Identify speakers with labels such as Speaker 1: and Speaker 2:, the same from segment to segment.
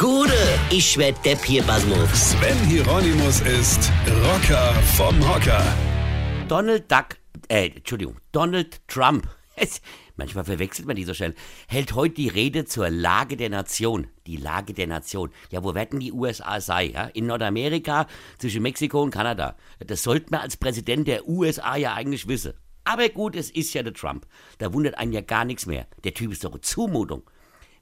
Speaker 1: Gude, ich werd Depp hier, Basmus.
Speaker 2: Sven Hieronymus ist Rocker vom Hocker.
Speaker 3: Donald Duck, äh, Entschuldigung, Donald Trump. Es, manchmal verwechselt man die so schnell. Hält heute die Rede zur Lage der Nation. Die Lage der Nation. Ja, wo werden die USA sei? Ja? In Nordamerika, zwischen Mexiko und Kanada. Das sollte man als Präsident der USA ja eigentlich wissen. Aber gut, es ist ja der Trump. Da wundert einen ja gar nichts mehr. Der Typ ist doch eine Zumutung.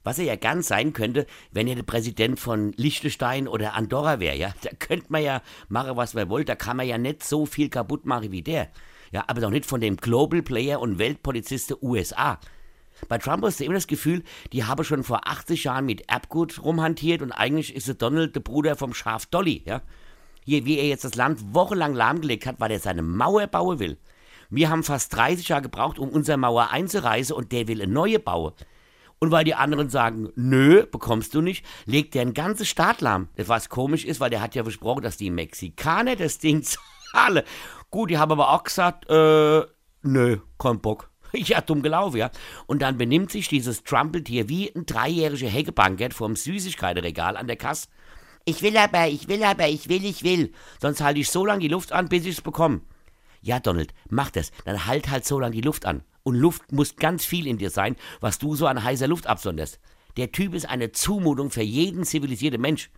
Speaker 3: Was er ja ganz sein könnte, wenn er der Präsident von Liechtenstein oder Andorra wäre, ja. Da könnte man ja machen, was man wollte. Da kann man ja nicht so viel kaputt machen wie der. Ja, aber doch nicht von dem Global Player und Weltpolizist der USA. Bei Trump hast du immer das Gefühl, die haben schon vor 80 Jahren mit Erbgut rumhantiert und eigentlich ist der Donald der Bruder vom Schaf Dolly, ja. Hier, wie er jetzt das Land wochenlang lahmgelegt hat, weil er seine Mauer bauen will. Wir haben fast 30 Jahre gebraucht, um unsere Mauer einzureißen und der will eine neue bauen. Und weil die anderen sagen, nö, bekommst du nicht, legt der ein ganzes Staat lahm. Was komisch ist, weil der hat ja versprochen, dass die Mexikaner das Ding zahlen. Gut, die haben aber auch gesagt, äh, nö, kein Bock. Ja, dumm gelaufen, ja. Und dann benimmt sich dieses Trumpeltier wie ein dreijähriger Heckebankett vorm Süßigkeitenregal an der Kasse. Ich will aber, ich will aber, ich will, ich will. Sonst halte ich so lange die Luft an, bis ich's bekomme. Ja, Donald, mach das. Dann halt halt so lange die Luft an. Und Luft muss ganz viel in dir sein, was du so an heißer Luft absonderst. Der Typ ist eine Zumutung für jeden zivilisierten Mensch.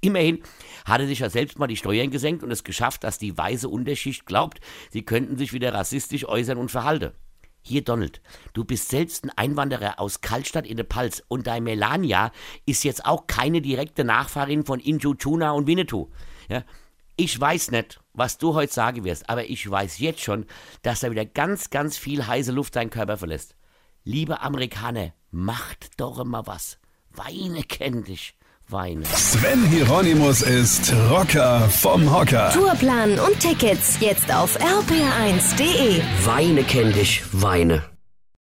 Speaker 3: Immerhin hat er sich ja selbst mal die Steuern gesenkt und es geschafft, dass die weiße Unterschicht glaubt, sie könnten sich wieder rassistisch äußern und verhalten. Hier, Donald, du bist selbst ein Einwanderer aus Kaltstadt in der Palz und dein Melania ist jetzt auch keine direkte Nachfahrin von Injuchuna und Winnetou. Ja? Ich weiß nicht, was du heute sagen wirst, aber ich weiß jetzt schon, dass da wieder ganz, ganz viel heiße Luft deinen Körper verlässt. Liebe Amerikaner, macht doch mal was. Weine kenn dich. Weine.
Speaker 2: Sven Hieronymus ist Rocker vom Hocker.
Speaker 4: Tourplan und Tickets jetzt auf rpr1.de.
Speaker 1: Weine kenn dich, Weine.